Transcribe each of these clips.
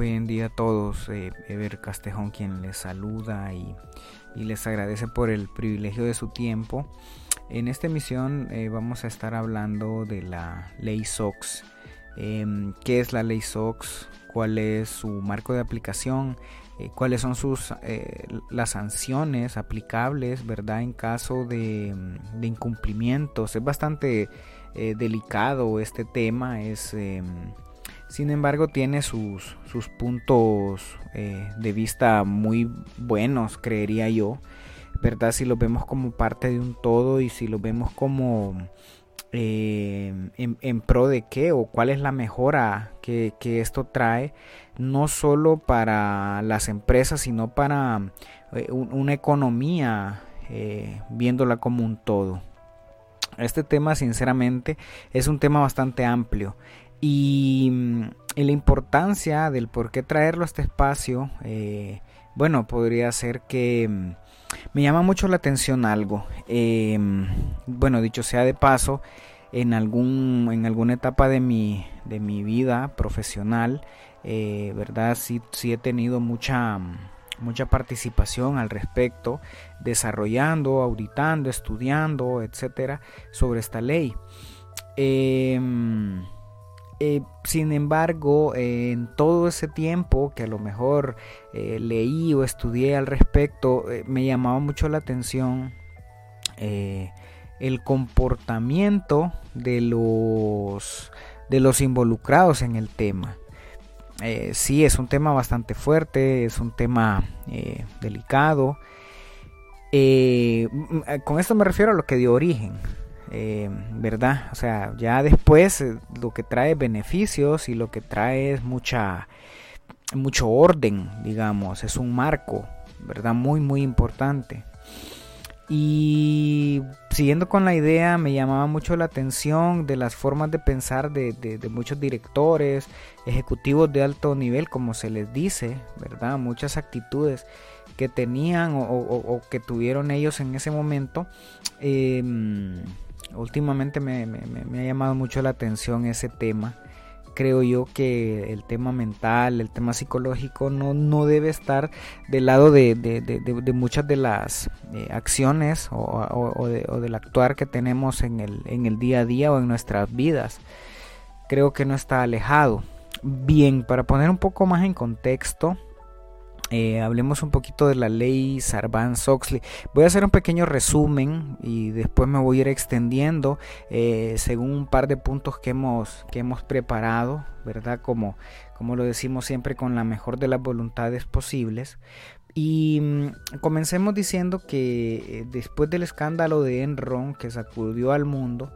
Buen día a todos, eh, Ever Castejón quien les saluda y, les agradece por el privilegio de su tiempo. En esta emisión eh, vamos a estar hablando de la ley SOX. Em, ¿Qué es la ley SOX? ¿Cuál es su marco de aplicación? Eh, ¿Cuáles son sus, las sanciones aplicables verdad? en caso de, de incumplimientos? Es bastante delicado este tema. Es em, sin embargo, tiene sus, sus puntos eh, de vista muy buenos, creería yo. ¿Verdad? Si lo vemos como parte de un todo y si lo vemos como eh, en, pro de qué o cuál es la mejora que, esto trae, no solo para las empresas, sino para eh, una economía viéndola como un todo. Este tema, sinceramente, es un tema bastante amplio. Y, la importancia del por qué traerlo a este espacio, eh, bueno, podría ser que mm, me llama mucho la atención algo. Em, bueno, dicho sea de paso, en, algún, en alguna etapa de mi, de mi vida profesional, eh, ¿verdad? Sí, sí he tenido mucha, mucha participación al respecto, desarrollando, auditando, estudiando, etcétera, sobre esta ley. Eh, eh, sin embargo, en todo ese tiempo que a lo mejor eh, leí o estudié al respecto, eh, me llamaba mucho la atención el comportamiento de los, de los involucrados en el tema. sí, es un tema bastante fuerte, es un tema delicado. con esto me refiero a lo que dio origen, eh, ¿verdad? O sea, ya después eh, lo que trae beneficios y lo que trae es mucha, mucho orden, digamos, es un marco, ¿verdad? Muy, muy importante. Y siguiendo con la idea, me llamaba mucho la atención de las formas de pensar de, muchos directores, ejecutivos de alto nivel, como se les dice, ¿verdad? Muchas actitudes que tenían o, que tuvieron ellos en ese momento. Em, últimamente me, ha llamado mucho la atención ese tema. Creo yo que el tema mental, el tema psicológico no, no debe estar del lado de, muchas de las eh, acciones o, del actuar que tenemos en el, en el día a día o en nuestras vidas. Creo que no está alejado. Bien, para poner un poco más en contexto, eh, hablemos un poquito de la ley Sarbanes-Oxley. Voy a hacer un pequeño resumen y después me voy a ir extendiendo eh, según un par de puntos que hemos, que hemos preparado, ¿verdad? Como, como lo decimos siempre con la mejor de las voluntades posibles. Y mm, comencemos diciendo que eh, después del escándalo de Enron que sacudió al mundo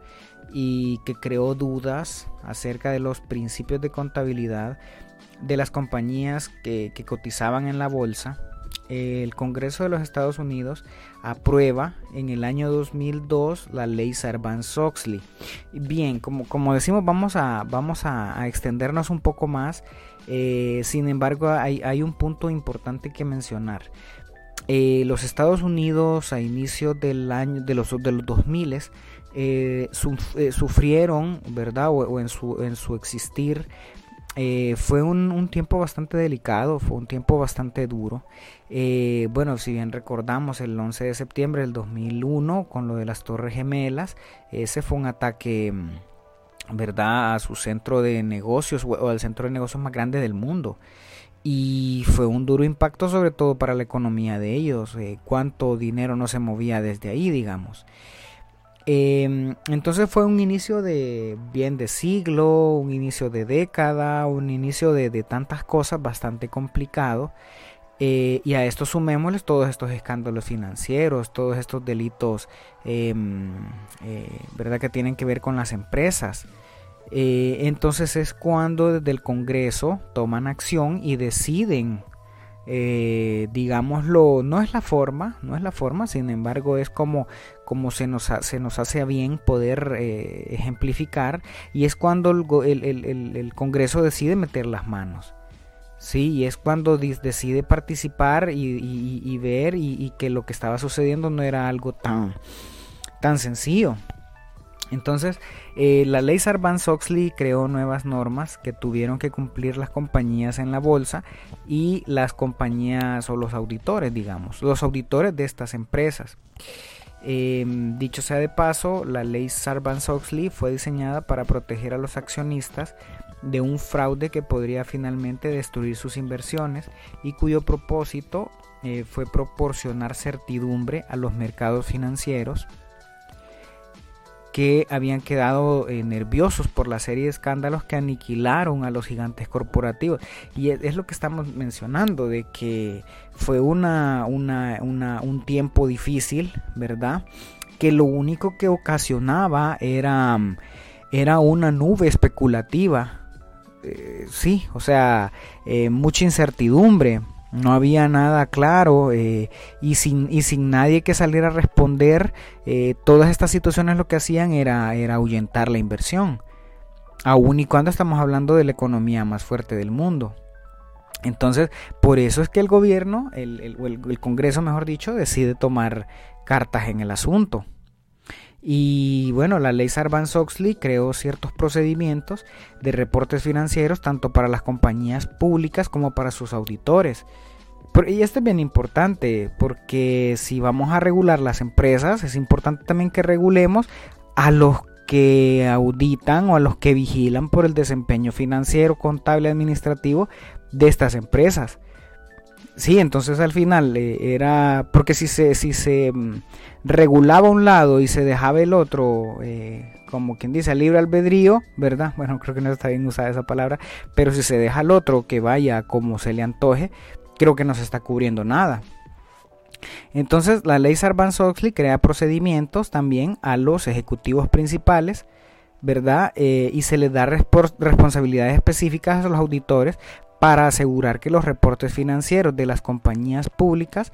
y que creó dudas acerca de los principios de contabilidad, de las compañías que, cotizaban en la bolsa, el Congreso de los Estados Unidos aprueba en el año 2002 la ley Sarbanes-Oxley. Bien, como, como decimos, vamos a, vamos a, extendernos un poco más. Eh, sin embargo, hay, un punto importante que mencionar. Eh, los Estados Unidos a inicio del año de los, de los 2000 eh, sufrieron, ¿verdad? O, en, su, en su existir eh, fue un, tiempo bastante delicado, fue un tiempo bastante duro. Eh, bueno, si bien recordamos el 11 de septiembre del 2001 con lo de las Torres Gemelas, ese fue un ataque, mm, ¿verdad?, a su centro de negocios o al centro de negocios más grande del mundo. Y fue un duro impacto sobre todo para la economía de ellos, eh, cuánto dinero no se movía desde ahí, digamos. Em, entonces fue un inicio de bien de siglo, un inicio de década, un inicio de, tantas cosas bastante complicado. Eh, y a esto sumémosles todos estos escándalos financieros, todos estos delitos, em, eh, ¿verdad? Que tienen que ver con las empresas. Eh, entonces es cuando desde el Congreso toman acción y deciden digámoslo, no es la forma, no es la forma, sin embargo es como, como se, nos, se nos hace a bien poder eh, ejemplificar y es cuando el, el, Congreso decide meter las manos. Sí, y es cuando decide participar y, ver y, que lo que estaba sucediendo no era algo tan, tan sencillo. Entonces, eh, la ley Sarbanes-Oxley creó nuevas normas que tuvieron que cumplir las compañías en la bolsa y las compañías o los auditores, digamos, los auditores de estas empresas. Em, dicho sea de paso, la ley Sarbanes-Oxley fue diseñada para proteger a los accionistas de un fraude que podría finalmente destruir sus inversiones y cuyo propósito eh, fue proporcionar certidumbre a los mercados financieros que habían quedado eh, nerviosos por la serie de escándalos que aniquilaron a los gigantes corporativos. Y es, lo que estamos mencionando, de que fue una, un tiempo difícil, ¿verdad? Que lo único que ocasionaba era, era una nube especulativa. Eh, sí, o sea, eh, mucha incertidumbre, no había nada claro eh, y, sin, y sin nadie que saliera a responder, eh, todas estas situaciones lo que hacían era, era ahuyentar la inversión, aun y cuando estamos hablando de la economía más fuerte del mundo. Entonces, por eso es que el gobierno, el, el Congreso, mejor dicho, decide tomar cartas en el asunto. Y bueno, la ley Sarbanes-Oxley creó ciertos procedimientos de reportes financieros tanto para las compañías públicas como para sus auditores. Y esto es bien importante porque si vamos a regular las empresas, es importante también que regulemos a los que auditan o a los que vigilan por el desempeño financiero, contable, administrativo de estas empresas. Sí, entonces al final eh, era porque si se si se mm, regulaba un lado y se dejaba el otro eh, como quien dice libre albedrío, ¿verdad? Bueno, creo que no está bien usada esa palabra, pero si se deja al otro que vaya como se le antoje, creo que no se está cubriendo nada. Entonces la ley Sarbanes-Oxley crea procedimientos también a los ejecutivos principales, ¿verdad? Eh, y se les da responsabilidades específicas a los auditores para asegurar que los reportes financieros de las compañías públicas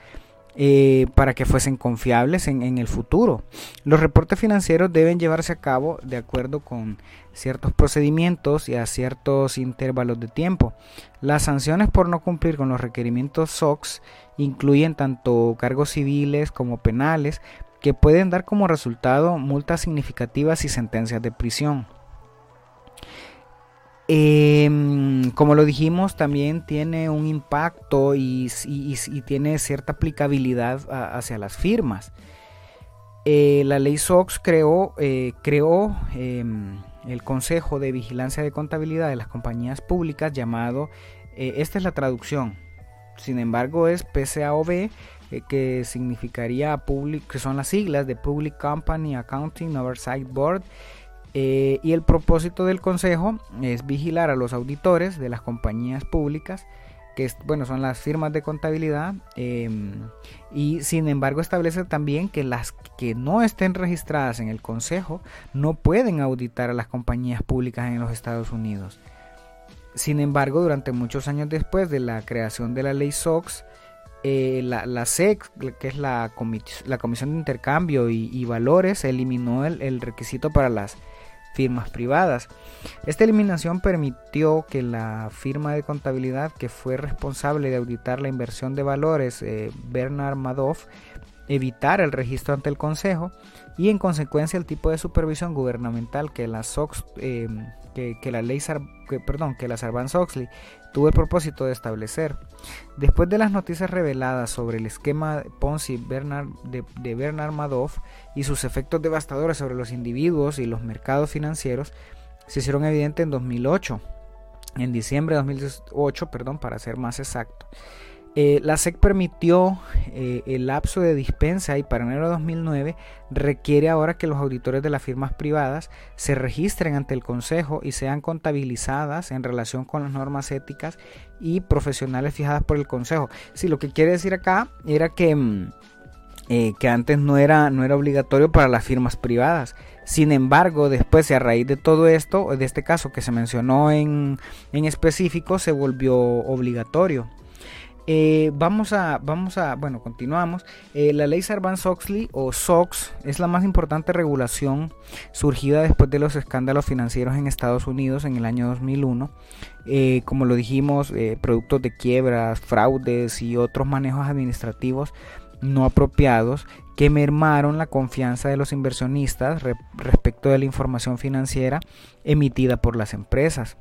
eh, para que fuesen confiables en, el futuro. Los reportes financieros deben llevarse a cabo de acuerdo con ciertos procedimientos y a ciertos intervalos de tiempo. Las sanciones por no cumplir con los requerimientos SOX incluyen tanto cargos civiles como penales que pueden dar como resultado multas significativas y sentencias de prisión. Em, como lo dijimos, también tiene un impacto y, tiene cierta aplicabilidad hacia las firmas. Eh, la ley SOX creó, eh, creó em, el Consejo de Vigilancia de Contabilidad de las Compañías Públicas llamado, eh, esta es la traducción, sin embargo es PCAOB, que significaría, que son las siglas de Public Company Accounting Oversight Board eh, y el propósito del consejo es vigilar a los auditores de las compañías públicas, que bueno, son las firmas de contabilidad, em, y sin embargo establece también que las que no estén registradas en el consejo no pueden auditar a las compañías públicas en los Estados Unidos. Sin embargo, durante muchos años después de la creación de la ley SOX, eh, la, SEC, que es la, la Comisión de Intercambio y, Valores, eliminó el requisito para las firmas privadas. Esta eliminación permitió que la firma de contabilidad que fue responsable de auditar la inversión de valores, eh, Bernard Madoff, evitara el registro ante el Consejo y en consecuencia el tipo de supervisión gubernamental que la SOX, eh, que, la ley, que, perdón, que la Sarbanes-Oxley tuvo el propósito de establecer. Después de las noticias reveladas sobre el esquema Ponzi Bernard, de, de Bernard Madoff y sus efectos devastadores sobre los individuos y los mercados financieros, se hicieron evidentes en 2008, en diciembre de 2008, perdón, para ser más exacto. Eh, la SEC permitió eh, el lapso de dispensa y para enero de 2009 requiere ahora que los auditores de las firmas privadas se registren ante el Consejo y sean contabilizadas en relación con las normas éticas y profesionales fijadas por el Consejo. Si lo que quiere decir acá era que, mm, eh, que antes no era, no era obligatorio para las firmas privadas. Sin embargo, después, a raíz de todo esto, de este caso que se mencionó en, en específico, se volvió obligatorio. Eh, vamos a, vamos a, bueno, continuamos. Eh, la ley Sarbanes-Oxley o SOX es la más importante regulación surgida después de los escándalos financieros en Estados Unidos en el año 2001. Eh, como lo dijimos, productos de quiebras, fraudes y otros manejos administrativos no apropiados que mermaron la confianza de los inversionistas respecto de la información financiera emitida por las empresas.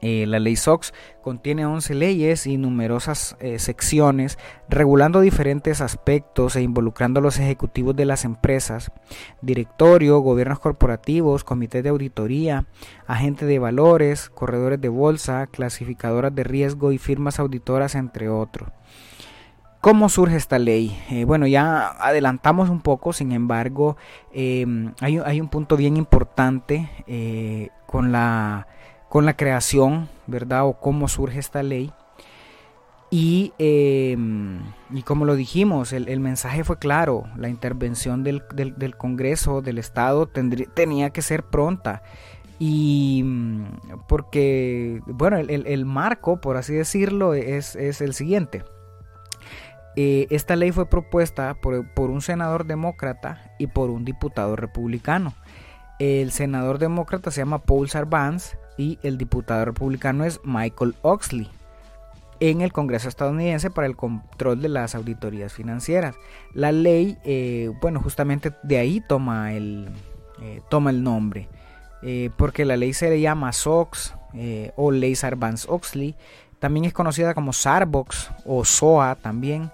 Eh, la ley SOX contiene 11 leyes y numerosas eh, secciones regulando diferentes aspectos e involucrando a los ejecutivos de las empresas, directorio, gobiernos corporativos, comités de auditoría, agentes de valores, corredores de bolsa, clasificadoras de riesgo y firmas auditoras, entre otros. ¿Cómo surge esta ley? Eh, bueno, ya adelantamos un poco, sin embargo, em, hay, un punto bien importante con la con la creación, ¿verdad? O cómo surge esta ley. Y, em, y como lo dijimos, el, mensaje fue claro, la intervención del, Congreso, del Estado, tenía que ser pronta. Y mm, porque, bueno, el, marco, por así decirlo, es, el siguiente. Eh, esta ley fue propuesta por, por un senador demócrata y por un diputado republicano. El senador demócrata se llama Paul Sarbanes y el diputado republicano es Michael Oxley en el Congreso estadounidense para el control de las auditorías financieras. La ley, eh, bueno, justamente de ahí toma el, eh, toma el nombre, eh, porque la ley se le llama SOX o Ley Sarbanes-Oxley, también es conocida como Sarbox o SOA también.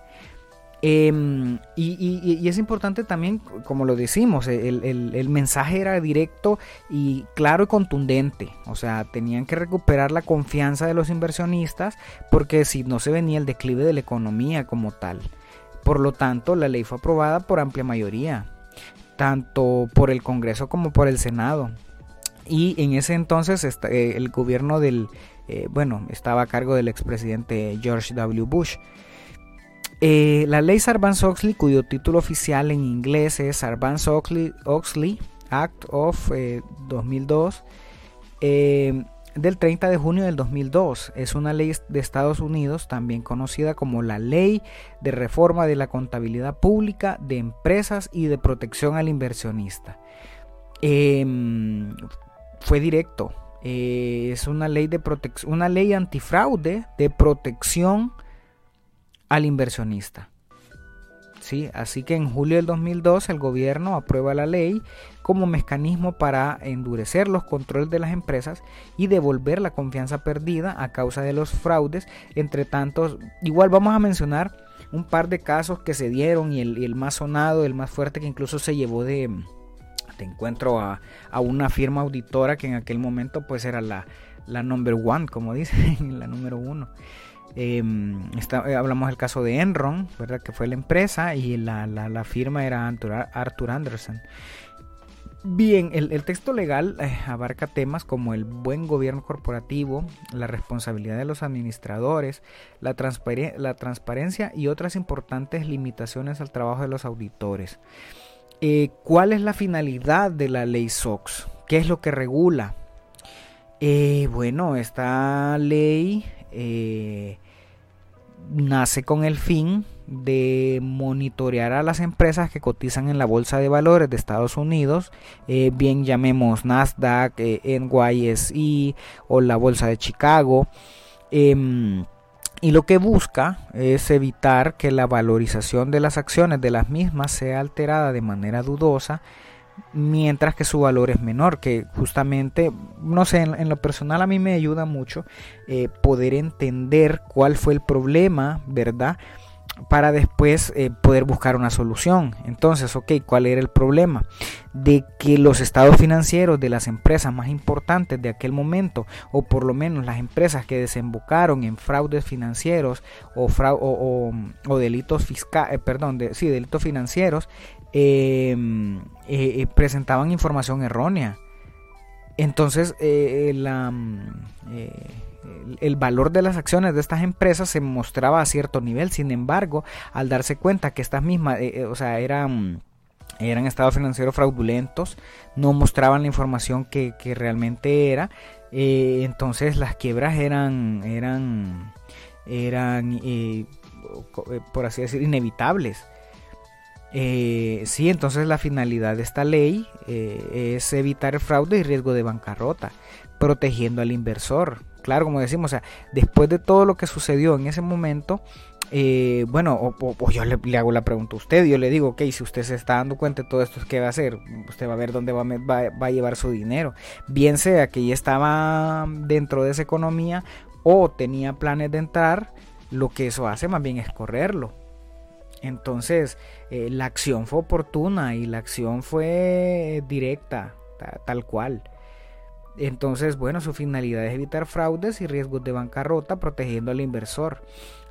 Em, y, es importante también, como lo decimos, el, mensaje era directo y claro y contundente. O sea, tenían que recuperar la confianza de los inversionistas porque si no se venía el declive de la economía como tal. Por lo tanto, la ley fue aprobada por amplia mayoría, tanto por el Congreso como por el Senado. Y en ese entonces eh, el gobierno del, eh, bueno, estaba a cargo del expresidente George W. Bush. Eh, la ley Sarbanes-Oxley, cuyo título oficial en inglés es Sarbanes-Oxley Act of 2002, eh, eh, del 30 de junio del 2002. Es una ley de Estados Unidos, también conocida como la Ley de Reforma de la Contabilidad Pública de Empresas y de Protección al Inversionista. Em, fue directo. es una ley de una ley antifraude de protección al inversionista. ¿Sí? Así que en julio del 2002 el gobierno aprueba la ley como mecanismo para endurecer los controles de las empresas y devolver la confianza perdida a causa de los fraudes. Entre tantos, igual vamos a mencionar un par de casos que se dieron y el, más sonado, el más fuerte que incluso se llevó de, de encuentro a, una firma auditora que en aquel momento pues era la, la number one, como dicen, la número uno. Em, eh, hablamos del caso de Enron, ¿verdad? que fue la empresa y la, firma era Arthur Anderson. Bien, el, texto legal eh, abarca temas como el buen gobierno corporativo, la responsabilidad de los administradores, la, la transparencia y otras importantes limitaciones al trabajo de los auditores. Eh, ¿Cuál es la finalidad de la ley SOX? ¿Qué es lo que regula? bueno, esta ley nace con el fin de monitorear a las empresas que cotizan en la bolsa de valores de Estados Unidos, eh, bien llamemos Nasdaq, eh, NYSE o la bolsa de Chicago. Em, y lo que busca es evitar que la valorización de las acciones de las mismas sea alterada de manera dudosa mientras que su valor es menor, que justamente, no sé, en, lo personal a mí me ayuda mucho eh, poder entender cuál fue el problema, ¿verdad? Para después eh, poder buscar una solución. Entonces, ok, ¿cuál era el problema? De que los estados financieros de las empresas más importantes de aquel momento, o por lo menos las empresas que desembocaron en fraudes financieros o, o, delitos fiscales, eh, perdón, de, sí, delitos financieros, eh, eh, presentaban información errónea. Entonces, eh, el valor de las acciones de estas empresas se mostraba a cierto nivel. Sin embargo, al darse cuenta que estas mismas, o sea, eran eran estados financieros fraudulentos, no mostraban la información que, realmente era, entonces las quiebras eran, eran eran, por así decir, inevitables. Sí, entonces la finalidad de esta ley es evitar el fraude y riesgo de bancarrota, protegiendo al inversor. Claro, como decimos, o sea, después de todo lo que sucedió en ese momento, eh, bueno, o, yo le, hago la pregunta a usted, yo le digo, ok, si usted se está dando cuenta de todo esto, ¿qué va a hacer? Usted va a ver dónde va, va, a llevar su dinero. Bien sea que ya estaba dentro de esa economía o tenía planes de entrar, lo que eso hace más bien es correrlo. Entonces, eh, la acción fue oportuna y la acción fue directa, tal cual. Entonces, bueno, su finalidad es evitar fraudes y riesgos de bancarrota protegiendo al inversor.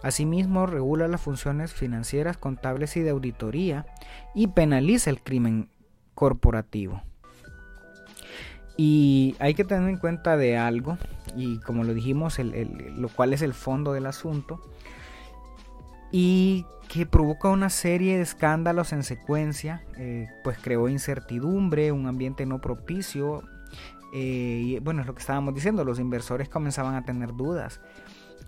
Asimismo, regula las funciones financieras, contables y de auditoría y penaliza el crimen corporativo. Y hay que tener en cuenta de algo, y como lo dijimos, lo cual es el fondo del asunto, y que provoca una serie de escándalos en secuencia, eh, pues creó incertidumbre, un ambiente no propicio eh, bueno, es lo que estábamos diciendo, los inversores comenzaban a tener dudas.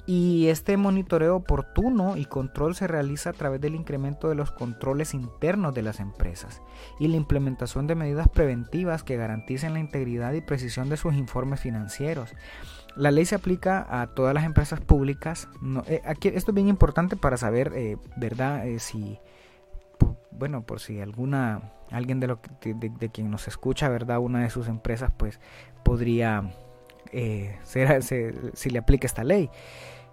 Y este monitoreo oportuno y control se realiza a través del incremento de los controles internos de las empresas y la implementación de medidas preventivas que garanticen la integridad y precisión de sus informes financieros. La ley se aplica a todas las empresas públicas. Eh, aquí, esto es bien importante para saber, eh, ¿verdad? si, bueno, por si alguna alguien de, lo de, quien nos escucha, ¿verdad? Una de sus empresas, pues podría eh, ser, si le aplica esta ley.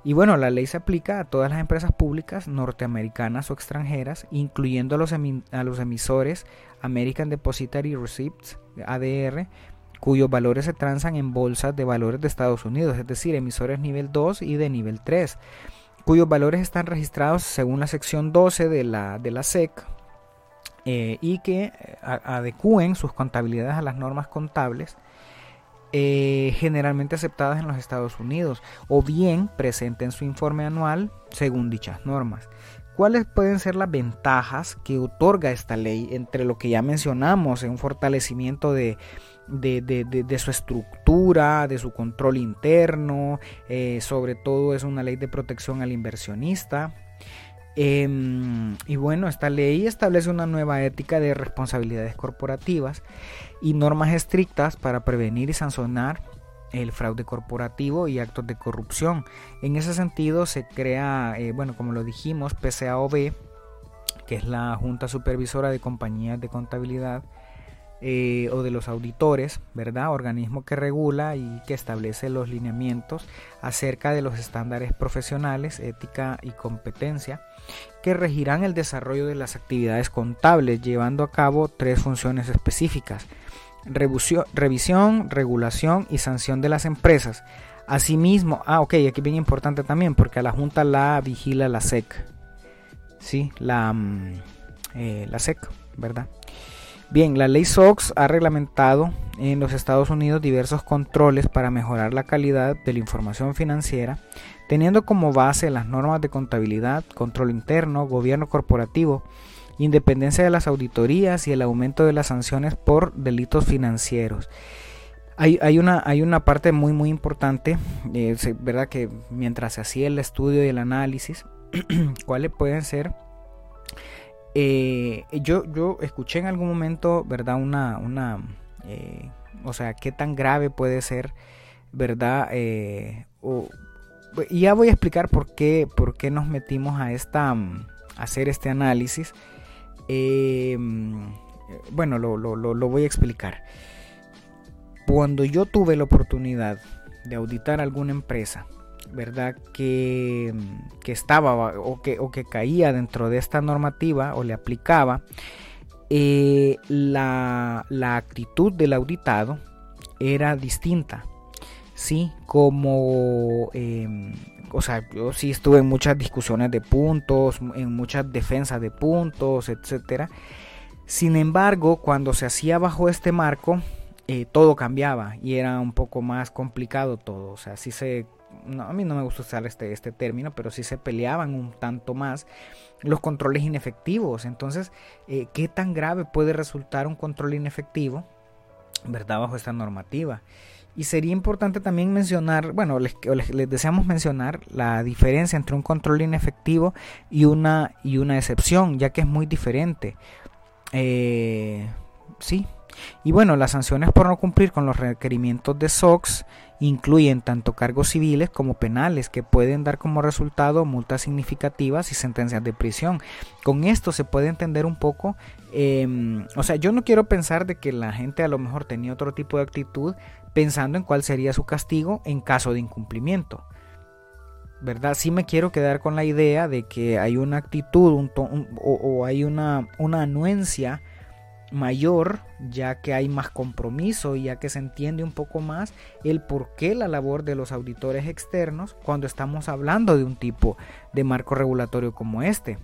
Y bueno, la ley se aplica a todas las empresas públicas norteamericanas o extranjeras, incluyendo a los, a los emisores American Depository Receipts, ADR, cuyos valores se transan en bolsas de valores de Estados Unidos, es decir, emisores nivel 2 y de nivel 3, cuyos valores están registrados según la sección 12 de la, de la SEC, eh, y que eh, adecúen sus contabilidades a las normas contables eh, generalmente aceptadas en los Estados Unidos o bien presenten su informe anual según dichas normas. ¿Cuáles pueden ser las ventajas que otorga esta ley entre lo que ya mencionamos, un fortalecimiento de, de, su estructura, de su control interno, sobre todo es una ley de protección al inversionista, Em, y bueno, esta ley establece una nueva ética de responsabilidades corporativas y normas estrictas para prevenir y sancionar el fraude corporativo y actos de corrupción. En ese sentido se crea, eh, bueno, como lo dijimos, PCAOB, que es la Junta Supervisora de Compañías de Contabilidad, eh, o de los auditores, ¿verdad? Organismo que regula y que establece los lineamientos acerca de los estándares profesionales, ética y competencia que regirán el desarrollo de las actividades contables, llevando a cabo tres funciones específicas. Revisión, regulación y sanción de las empresas. Asimismo, ah, ok, aquí bien importante también, porque a la Junta la vigila la SEC. Sí, la, mm, eh, la SEC, ¿verdad? Bien, la ley SOX ha reglamentado en los Estados Unidos diversos controles para mejorar la calidad de la información financiera, teniendo como base las normas de contabilidad, control interno, gobierno corporativo, independencia de las auditorías y el aumento de las sanciones por delitos financieros. Hay, una, hay una parte muy muy importante, eh, ¿verdad? Que mientras se hacía el estudio y el análisis, cuáles pueden ser eh, yo, yo escuché en algún momento, ¿verdad? Una, una eh, o sea, qué tan grave puede ser, ¿verdad? Eh, y ya voy a explicar por qué, por qué nos metimos a esta, mm, hacer este análisis. Mm, bueno, lo, lo, lo voy a explicar. Cuando yo tuve la oportunidad de auditar alguna empresa, ¿verdad? Que, estaba o que, o que caía dentro de esta normativa o le aplicaba, eh, la, actitud del auditado era distinta. Sí, como, em, o sea, yo sí estuve en muchas discusiones de puntos, en muchas defensas de puntos, etcétera. Sin embargo, cuando se hacía bajo este marco, eh, todo cambiaba y era un poco más complicado todo. O sea, sí se no, a mí no me gusta usar este, este término, pero sí se peleaban un tanto más los controles inefectivos. Entonces, eh, ¿qué tan grave puede resultar un control inefectivo? ¿verdad? Bajo esta normativa. Y sería importante también mencionar, bueno, les, les, deseamos mencionar la diferencia entre un control inefectivo y una, y una excepción, ya que es muy diferente. Eh, sí. Y bueno, las sanciones por no cumplir con los requerimientos de SOX incluyen tanto cargos civiles como penales que pueden dar como resultado multas significativas y sentencias de prisión. Con esto se puede entender un poco, em, o sea, yo no quiero pensar de que la gente a lo mejor tenía otro tipo de actitud pensando en cuál sería su castigo en caso de incumplimiento. ¿Verdad? Sí me quiero quedar con la idea de que hay una actitud un o, hay una, una anuencia mayor, ya que hay más compromiso y ya que se entiende un poco más el por qué la labor de los auditores externos cuando estamos hablando de un tipo de marco regulatorio como este.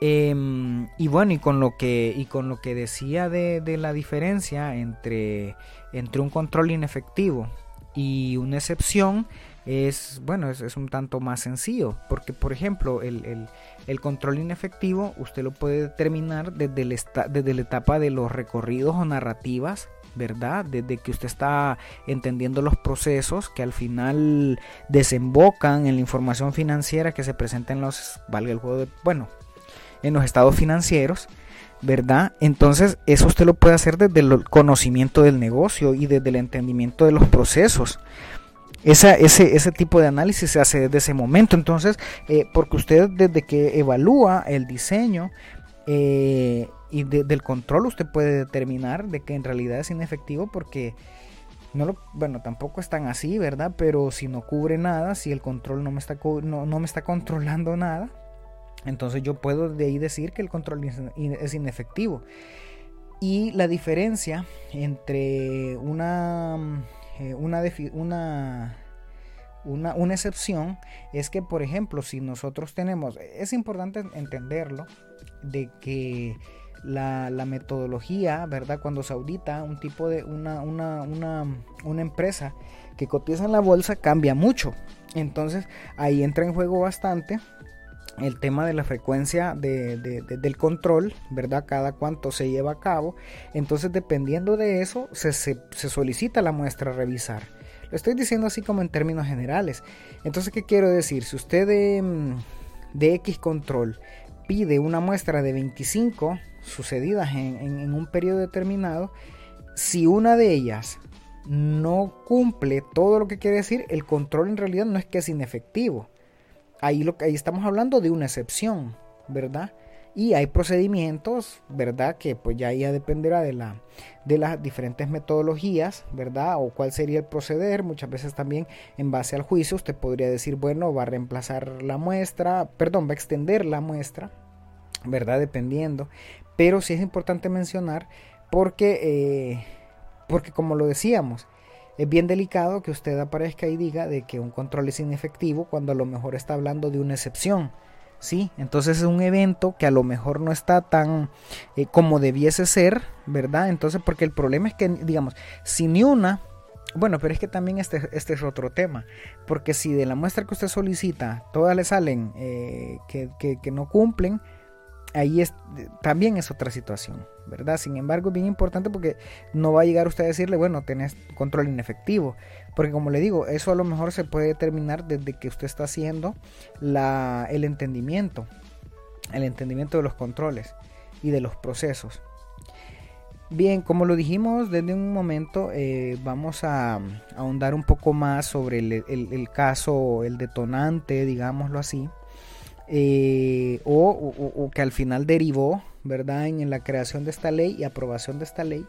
Em, y bueno, y con lo que, y con lo que decía de, de la diferencia entre, entre un control inefectivo y una excepción, es bueno es, un tanto más sencillo porque por ejemplo el, control inefectivo usted lo puede determinar desde, el desde la etapa de los recorridos o narrativas verdad desde que usted está entendiendo los procesos que al final desembocan en la información financiera que se presenta en los valga el juego de, bueno en los estados financieros ¿verdad? Entonces, eso usted lo puede hacer desde el conocimiento del negocio y desde el entendimiento de los procesos ese, ese tipo de análisis se hace desde ese momento. Entonces, eh, porque usted desde que evalúa el diseño eh, y del control, usted puede determinar de que en realidad es inefectivo porque no bueno, tampoco es tan así, ¿verdad? Pero si no cubre nada, si el control no me está, no, no me está controlando nada, entonces yo puedo de ahí decir que el control es inefectivo. Y la diferencia entre una eh, una, una, una, excepción es que, por ejemplo, si nosotros tenemos, es importante entenderlo, de que la, metodología, ¿verdad? Cuando se audita un tipo de una, una, una, una empresa que cotiza en la bolsa, cambia mucho. Entonces ahí entra en juego bastante el tema de la frecuencia del control, ¿verdad? Cada cuánto se lleva a cabo. Entonces, dependiendo de eso, se, solicita la muestra a revisar. Lo estoy diciendo así como en términos generales. Entonces, ¿qué quiero decir? Si usted de, mm, X control pide una muestra de 25 sucedidas en, en un periodo determinado, si una de ellas no cumple todo lo que quiere decir, el control en realidad no es que es inefectivo ahí, lo, ahí estamos hablando de una excepción, ¿verdad? Y hay procedimientos, ¿verdad? Que pues ya, dependerá de, la, de las diferentes metodologías, ¿verdad? O cuál sería el proceder. Muchas veces también en base al juicio usted podría decir, bueno, va a reemplazar la muestra, perdón, va a extender la muestra, ¿verdad? Dependiendo. Pero sí es importante mencionar porque, eh, porque como lo decíamos, es bien delicado que usted aparezca y diga de que un control es inefectivo cuando a lo mejor está hablando de una excepción. ¿sí? Entonces es un evento que a lo mejor no está tan eh, como debiese ser, ¿verdad? Entonces, porque el problema es que, digamos, si ni una, bueno, pero es que también este, este es otro tema, porque si de la muestra que usted solicita todas le salen eh, que, que no cumplen, ahí es, también es otra situación, ¿verdad? Sin embargo, es bien importante porque no va a llegar usted a decirle, bueno, tenés control inefectivo, porque como le digo, eso a lo mejor se puede determinar desde que usted está haciendo el entendimiento, el entendimiento de los controles y de los procesos. Bien, como lo dijimos desde un momento, eh, vamos a, ahondar un poco más sobre el caso, el detonante, digámoslo así, eh, o, que al final derivó, ¿verdad?, en, la creación de esta ley y aprobación de esta ley.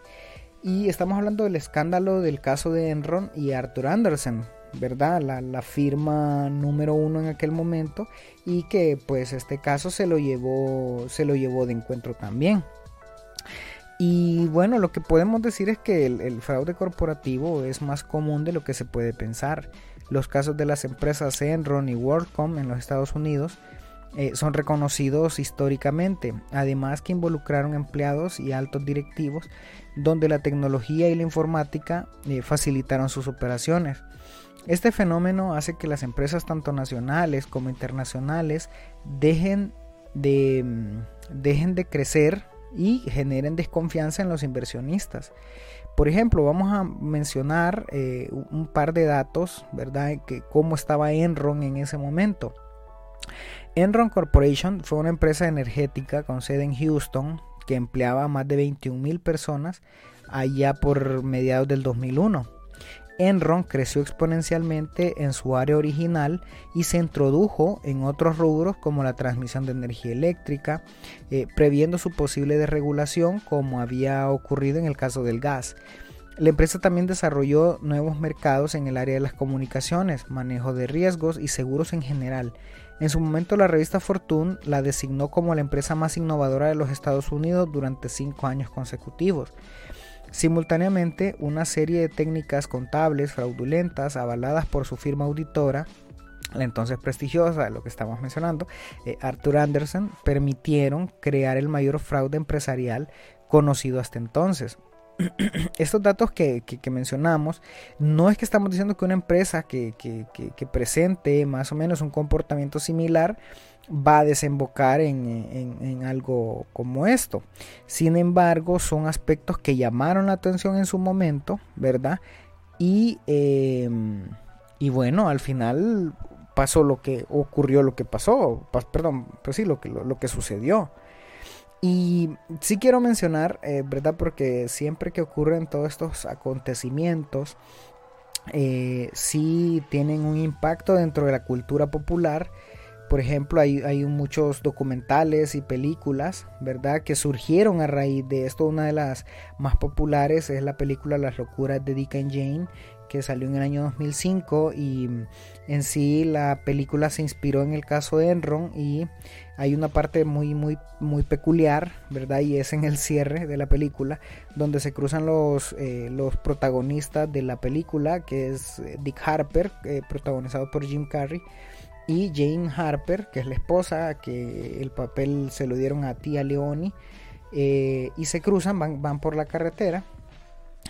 Y estamos hablando del escándalo del caso de Enron y Arthur Anderson, ¿verdad? La, firma número uno en aquel momento y que pues este caso se lo llevó, se lo llevó de encuentro también. Y bueno, lo que podemos decir es que el, el, fraude corporativo es más común de lo que se puede pensar. Los casos de las empresas Enron y WorldCom en los Estados Unidos eh, son reconocidos históricamente, además que involucraron empleados y altos directivos, donde la tecnología y la informática eh, facilitaron sus operaciones. Este fenómeno hace que las empresas tanto nacionales como internacionales dejen de, mm, dejen de crecer y generen desconfianza en los inversionistas. Por ejemplo, vamos a mencionar eh, un par de datos, ¿verdad? Que cómo estaba Enron en ese momento. Enron Corporation fue una empresa energética con sede en Houston que empleaba a más de 21 mil personas allá por mediados del 2001. Enron creció exponencialmente en su área original y se introdujo en otros rubros como la transmisión de energía eléctrica, eh, previendo su posible desregulación como había ocurrido en el caso del gas. La empresa también desarrolló nuevos mercados en el área de las comunicaciones, manejo de riesgos y seguros en general. En su momento la revista Fortune la designó como la empresa más innovadora de los Estados Unidos durante cinco años consecutivos. Simultáneamente, una serie de técnicas contables fraudulentas avaladas por su firma auditora, la entonces prestigiosa, lo que estamos mencionando, eh, Arthur Anderson, permitieron crear el mayor fraude empresarial conocido hasta entonces. Estos datos que, mencionamos, no es que estamos diciendo que una empresa que, que presente más o menos un comportamiento similar va a desembocar en, algo como esto. Sin embargo, son aspectos que llamaron la atención en su momento, ¿verdad? Y, em, y bueno, al final pasó lo que ocurrió, lo que pasó, perdón, pues sí, lo que, lo, que sucedió. Y sí quiero mencionar, eh, ¿verdad? Porque siempre que ocurren todos estos acontecimientos, eh, sí tienen un impacto dentro de la cultura popular por ejemplo, hay, muchos documentales y películas, ¿verdad? Que surgieron a raíz de esto. Una de las más populares es la película Las locuras de Dick and Jane, que salió en el año 2005 y en sí la película se inspiró en el caso de Enron y hay una parte muy muy muy peculiar, ¿verdad? Y es en el cierre de la película donde se cruzan los, eh, los protagonistas de la película, que es Dick Harper, eh, protagonizado por Jim Carrey y Jane Harper, que es la esposa, que el papel se lo dieron a tía Leoni, eh, y se cruzan, van, van por la carretera,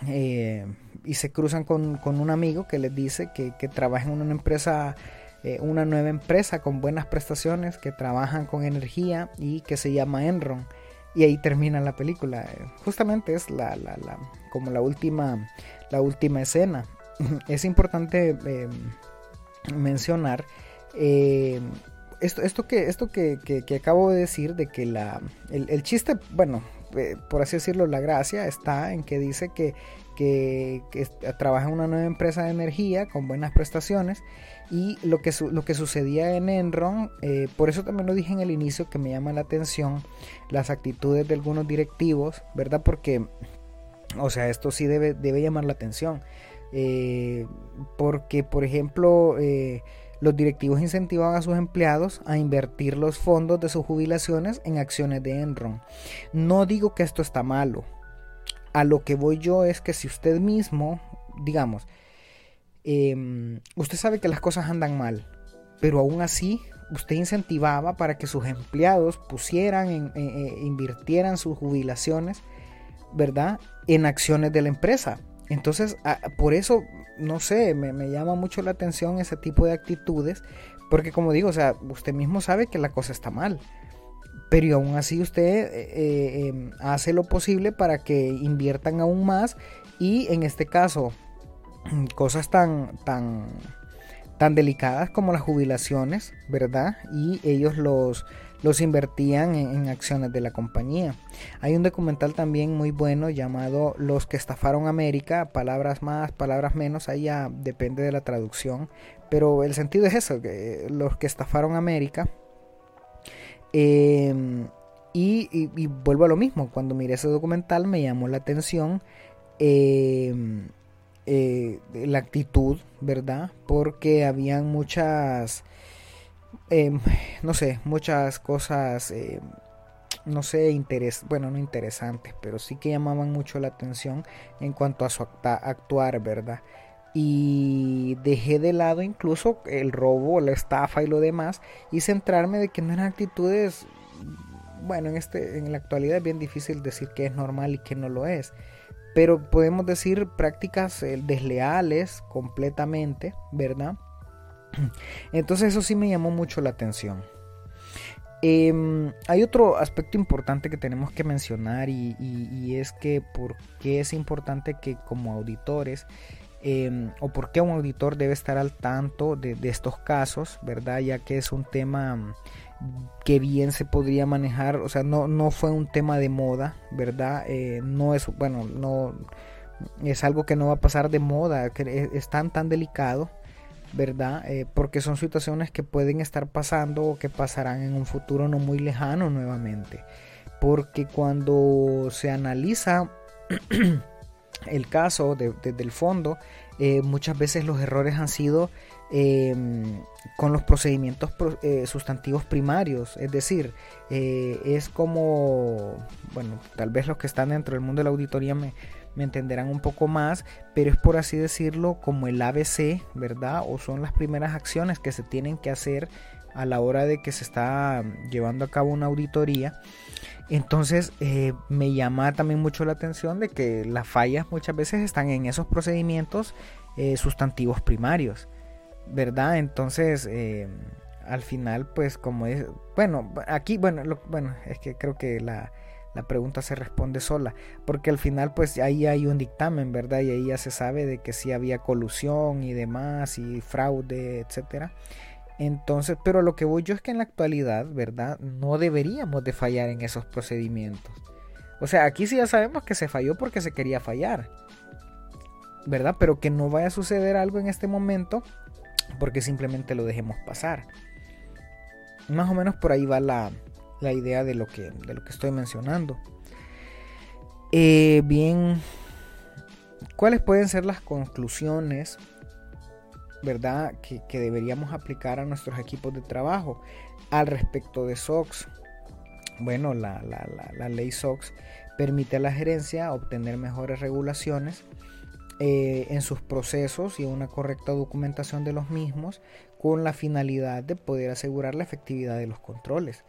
eh, y se cruzan con, un amigo que les dice que, trabaja en una empresa, eh, una nueva empresa con buenas prestaciones, que trabajan con energía y que se llama Enron. Y ahí termina la película. Justamente es la, la, la como la última, la última escena. Es importante mencionar eh, esto, esto, que, esto que, acabo de decir, de que la, el, chiste, bueno, eh, por así decirlo, la gracia está en que dice que, que, trabaja en una nueva empresa de energía con buenas prestaciones y lo que, lo que sucedía en Enron, eh, por eso también lo dije en el inicio que me llama la atención las actitudes de algunos directivos, ¿verdad? Porque, o sea, esto sí debe, debe llamar la atención. porque, por ejemplo, los directivos incentivan a sus empleados a invertir los fondos de sus jubilaciones en acciones de Enron. No digo que esto está malo. A lo que voy yo es que si usted mismo, digamos, em, usted sabe que las cosas andan mal, pero aún así usted incentivaba para que sus empleados pusieran, eh, eh, invirtieran sus jubilaciones, ¿verdad? En acciones de la empresa. Entonces, por eso, no sé, me, llama mucho la atención ese tipo de actitudes, porque como digo, o sea, usted mismo sabe que la cosa está mal, pero aún así usted eh, eh, em, hace lo posible para que inviertan aún más y en este caso, cosas tan, tan, tan delicadas como las jubilaciones, ¿verdad? Y ellos los los invertían en, acciones de la compañía. Hay un documental también muy bueno llamado Los que estafaron América, palabras más, palabras menos, ahí ya depende de la traducción, pero el sentido es eso, que los que estafaron América. Em, y, vuelvo a lo mismo, cuando miré ese documental me llamó la atención em, eh, la actitud, ¿verdad? Porque habían muchas Em, no sé, muchas cosas, em, no sé, interes bueno, no interesantes, pero sí que llamaban mucho la atención en cuanto a su actuar, ¿verdad? Y dejé de lado incluso el robo, la estafa y lo demás, y centrarme de que no eran actitudes, bueno, en, este, en la actualidad es bien difícil decir que es normal y que no lo es pero podemos decir prácticas eh, desleales completamente, ¿verdad? Entonces eso sí me llamó mucho la atención. Em, hay otro aspecto importante que tenemos que mencionar y, es que por qué es importante que como auditores em, o por qué un auditor debe estar al tanto de, estos casos, ¿verdad? Ya que es un tema que bien se podría manejar, o sea, no, no fue un tema de moda, ¿verdad? Eh, no es, bueno, no es algo que no va a pasar de moda, que es tan tan delicado ¿verdad? Eh, porque son situaciones que pueden estar pasando o que pasarán en un futuro no muy lejano nuevamente. Porque cuando se analiza el caso desde el fondo, eh, muchas veces los errores han sido em, con los procedimientos eh, sustantivos primarios. Es decir, es como, bueno, tal vez los que están dentro del mundo de la auditoría me, me entenderán un poco más, pero es por así decirlo como el ABC, ¿verdad? O son las primeras acciones que se tienen que hacer a la hora de que se está llevando a cabo una auditoría. Entonces eh, me llama también mucho la atención de que las fallas muchas veces están en esos procedimientos eh, sustantivos primarios, ¿verdad? Entonces eh, al final pues como es, bueno, aquí, bueno, bueno, es que creo que la la pregunta se responde sola, porque al final pues ahí hay un dictamen, ¿verdad? Y ahí ya se sabe de que sí había colusión y demás y fraude, etcétera. Entonces, pero lo que voy yo es que en la actualidad, ¿verdad? No deberíamos de fallar en esos procedimientos. O sea, aquí sí ya sabemos que se falló porque se quería fallar. ¿Verdad? Pero que no vaya a suceder algo en este momento porque simplemente lo dejemos pasar. Más o menos por ahí va la, la idea de lo que, de lo que estoy mencionando. Eh, bien, ¿cuáles pueden ser las conclusiones, verdad, que, deberíamos aplicar a nuestros equipos de trabajo al respecto de SOX? Bueno, la, ley SOX permite a la gerencia obtener mejores regulaciones eh, en sus procesos y una correcta documentación de los mismos con la finalidad de poder asegurar la efectividad de los controles.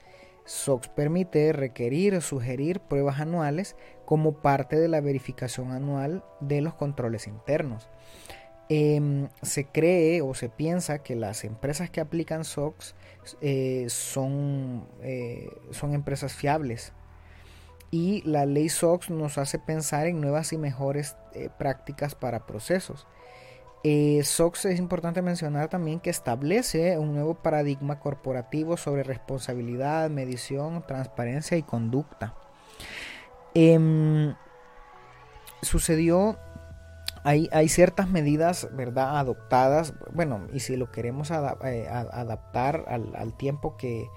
SOX permite requerir o sugerir pruebas anuales como parte de la verificación anual de los controles internos. Em, se cree o se piensa que las empresas que aplican SOX eh, son, eh, son empresas fiables y la ley SOX nos hace pensar en nuevas y mejores eh, prácticas para procesos. Eh, SOX es importante mencionar también que establece un nuevo paradigma corporativo sobre responsabilidad, medición, transparencia y conducta. Em, sucedió, hay, ciertas medidas, ¿verdad?, adoptadas, bueno, y si lo queremos eh, adaptar al, tiempo que,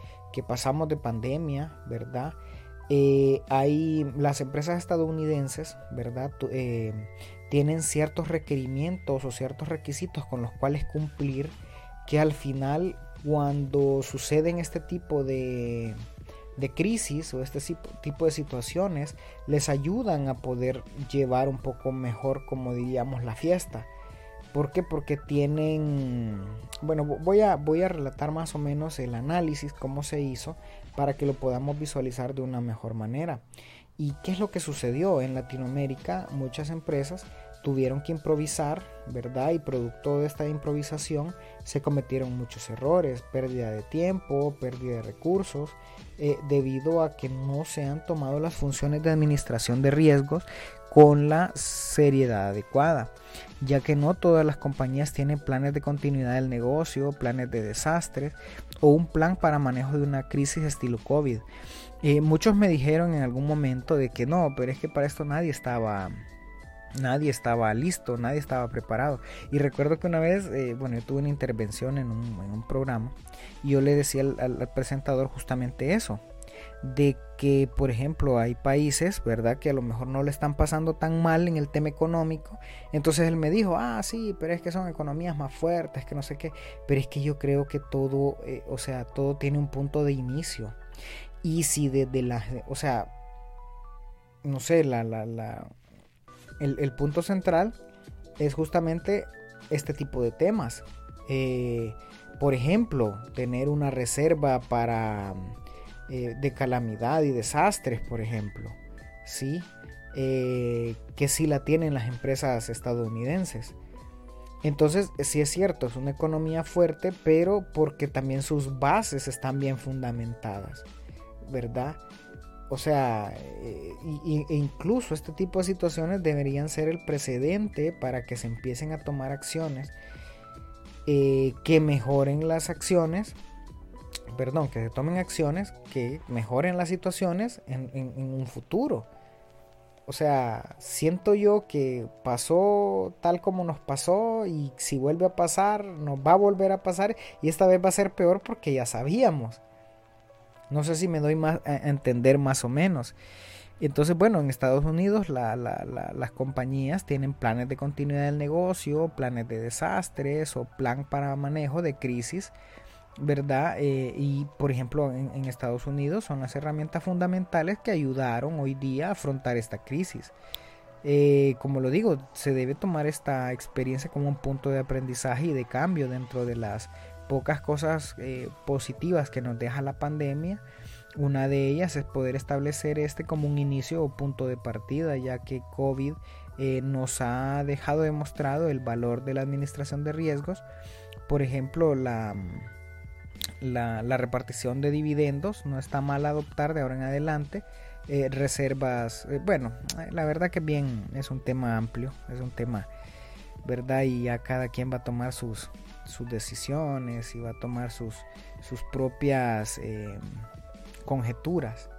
pasamos de pandemia, ¿verdad? Eh, hay las empresas estadounidenses, ¿verdad? Tienen ciertos requerimientos o ciertos requisitos con los cuales cumplir que al final cuando suceden este tipo de, de crisis o este tipo de situaciones les ayudan a poder llevar un poco mejor como diríamos la fiesta ¿Por qué? Porque tienen, bueno, voy a, voy a relatar más o menos el análisis, cómo se hizo, para que lo podamos visualizar de una mejor manera. ¿Y qué es lo que sucedió? En Latinoamérica muchas empresas tuvieron que improvisar, ¿verdad? Y producto de esta improvisación se cometieron muchos errores, pérdida de tiempo, pérdida de recursos, eh, debido a que no se han tomado las funciones de administración de riesgos con la seriedad adecuada, ya que no todas las compañías tienen planes de continuidad del negocio, planes de desastres o un plan para manejo de una crisis estilo COVID. Eh, muchos me dijeron en algún momento de que no, pero es que para esto nadie estaba nadie estaba listo, nadie estaba preparado. Y recuerdo que una vez, eh, bueno, yo tuve una intervención en un, programa y yo le decía al, presentador justamente eso, de que, por ejemplo, hay países, ¿verdad?, que a lo mejor no le están pasando tan mal en el tema económico. Entonces él me dijo, ah, sí, pero es que son economías más fuertes, que no sé qué. Pero es que yo creo que todo, eh, o sea, todo tiene un punto de inicio. Y si desde la, o sea, no sé, la, la, la el, punto central es justamente este tipo de temas. Eh, por ejemplo, tener una reserva para eh, de calamidad y desastres, por ejemplo, sí, eh, que sí la tienen las empresas estadounidenses. Entonces, sí es cierto, es una economía fuerte, pero porque también sus bases están bien fundamentadas, ¿verdad? O sea, eh, e incluso este tipo de situaciones deberían ser el precedente para que se empiecen a tomar acciones que mejoren las acciones, perdón, que se tomen acciones que mejoren las situaciones en un futuro. O sea, siento yo que pasó tal como nos pasó y si vuelve a pasar, nos va a volver a pasar y esta vez va a ser peor porque ya sabíamos. No sé si me doy más a entender más o menos. Entonces, bueno, en Estados Unidos las compañías tienen planes de continuidad del negocio, planes de desastres o plan para manejo de crisis ¿verdad? Eh, y por ejemplo en, Estados Unidos son las herramientas fundamentales que ayudaron hoy día a afrontar esta crisis. Eh, como lo digo, se debe tomar esta experiencia como un punto de aprendizaje y de cambio dentro de las pocas cosas eh, positivas que nos deja la pandemia. Una de ellas es poder establecer este como un inicio o punto de partida, ya que COVID nos ha dejado demostrado el valor de la administración de riesgos. Por ejemplo, la la, repartición de dividendos, no está mal adoptar de ahora en adelante. Eh, reservas, eh, bueno, la verdad que bien, es un tema amplio, es un tema, ¿verdad? Y ya cada quien va a tomar sus, sus decisiones y va a tomar sus, sus propias eh, conjeturas.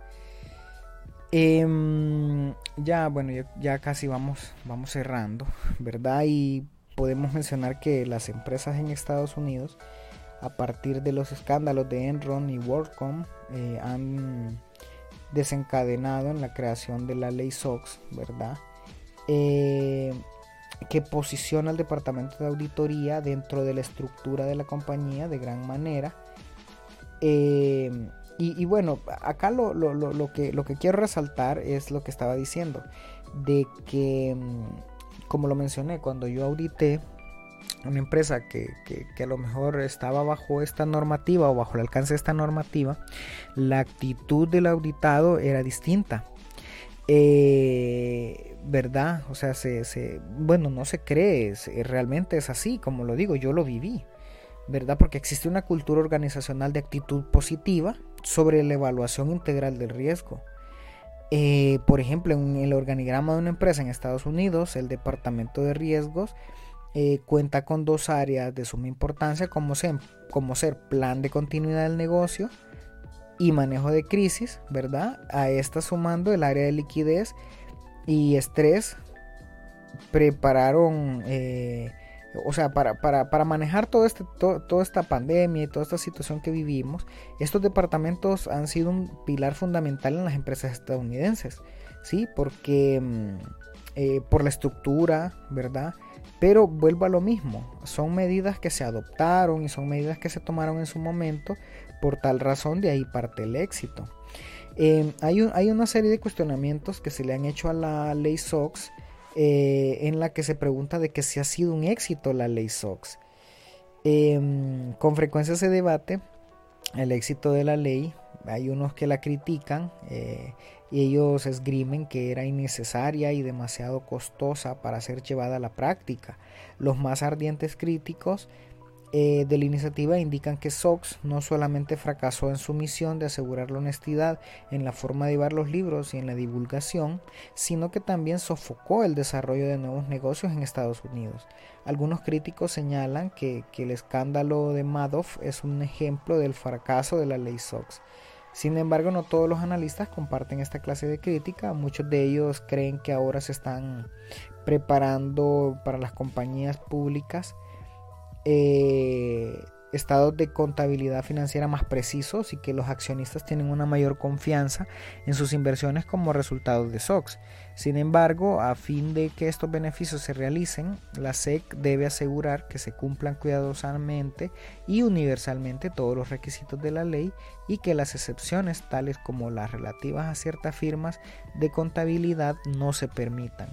Em, ya, bueno, ya, ya, casi vamos, vamos cerrando, ¿verdad? Y podemos mencionar que las empresas en Estados Unidos a partir de los escándalos de Enron y WorldCom eh, han desencadenado en la creación de la ley SOX, ¿verdad? Eh, que posiciona al departamento de auditoría dentro de la estructura de la compañía de gran manera. Eh, y, bueno, acá lo, que, lo que quiero resaltar es lo que estaba diciendo, de que, mm, como lo mencioné, cuando yo audité una empresa que, a lo mejor estaba bajo esta normativa o bajo el alcance de esta normativa, la actitud del auditado era distinta. Eh, ¿Verdad? O sea, se, bueno, no se cree, realmente es así, como lo digo, yo lo viví. ¿Verdad? Porque existe una cultura organizacional de actitud positiva sobre la evaluación integral del riesgo. Eh, por ejemplo, en el organigrama de una empresa en Estados Unidos, el departamento de riesgos eh, cuenta con dos áreas de suma importancia como ser, como ser plan de continuidad del negocio y manejo de crisis, ¿verdad? A esta sumando el área de liquidez y estrés, prepararon, eh, o sea, para, para, manejar todo este, toda esta pandemia y toda esta situación que vivimos, estos departamentos han sido un pilar fundamental en las empresas estadounidenses, ¿sí? Porque mm, eh, por la estructura, ¿verdad? Pero vuelvo a lo mismo, son medidas que se adoptaron y son medidas que se tomaron en su momento, por tal razón de ahí parte el éxito. Eh, hay, hay, una serie de cuestionamientos que se le han hecho a la ley SOX eh, en la que se pregunta de que si ha sido un éxito la ley SOX. Em, con frecuencia se debate el éxito de la ley, hay unos que la critican eh, y ellos esgrimen que era innecesaria y demasiado costosa para ser llevada a la práctica. Los más ardientes críticos eh, de la iniciativa indican que SOX no solamente fracasó en su misión de asegurar la honestidad en la forma de llevar los libros y en la divulgación, sino que también sofocó el desarrollo de nuevos negocios en Estados Unidos. Algunos críticos señalan que, que el escándalo de Madoff es un ejemplo del fracaso de la ley SOX. Sin embargo, no todos los analistas comparten esta clase de crítica. Muchos de ellos creen que ahora se están preparando para las compañías públicas eh, estados de contabilidad financiera más precisos y que los accionistas tienen una mayor confianza en sus inversiones como resultado de SOX. Sin embargo, a fin de que estos beneficios se realicen, la SEC debe asegurar que se cumplan cuidadosamente y universalmente todos los requisitos de la ley y que las excepciones tales como las relativas a ciertas firmas de contabilidad no se permitan.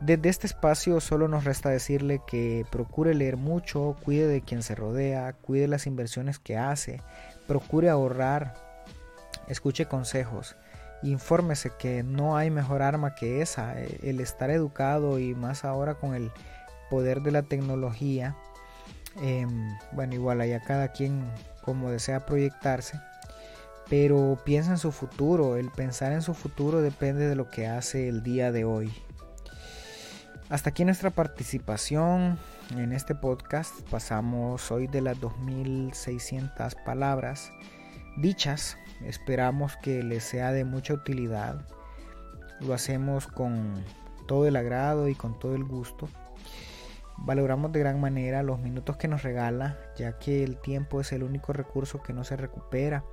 Desde este espacio solo nos resta decirle que procure leer mucho, cuide de quien se rodea, cuide las inversiones que hace, procure ahorrar, escuche consejos, infórmese que no hay mejor arma que esa, el estar educado y más ahora con el poder de la tecnología. Em, bueno, igual allá cada quien como desea proyectarse. Pero piensa en su futuro. El pensar en su futuro depende de lo que hace el día de hoy. Hasta aquí nuestra participación en este podcast. Pasamos hoy de las 2600 palabras dichas. Esperamos que les sea de mucha utilidad. Lo hacemos con todo el agrado y con todo el gusto. Valoramos de gran manera los minutos que nos regala, ya que el tiempo es el único recurso que no se recupera.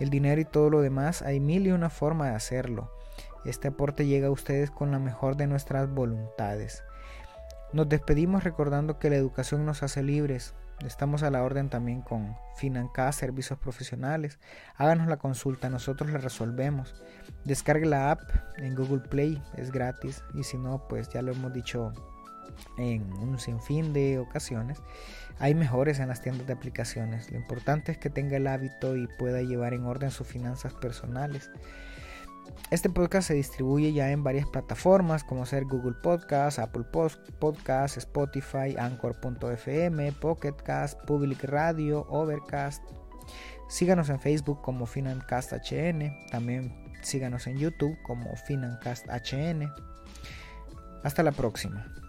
El dinero y todo lo demás, hay mil y una forma de hacerlo. Este aporte llega a ustedes con la mejor de nuestras voluntades. Nos despedimos recordando que la educación nos hace libres. Estamos a la orden también con Financas Servicios Profesionales. Háganos la consulta, nosotros la resolvemos. Descargue la app en Google Play, es gratis. Y si no, pues ya lo hemos dicho en un sinfín de ocasiones. Hay mejores en las tiendas de aplicaciones. Lo importante es que tenga el hábito y pueda llevar en orden sus finanzas personales. Este podcast se distribuye ya en varias plataformas como ser Google Podcast, Apple Podcast, Spotify, Anchor.fm, Pocketcast, Public Radio, Overcast. Síganos en Facebook como FinanCastHN, también síganos en YouTube como FinanCastHN. Hasta la próxima.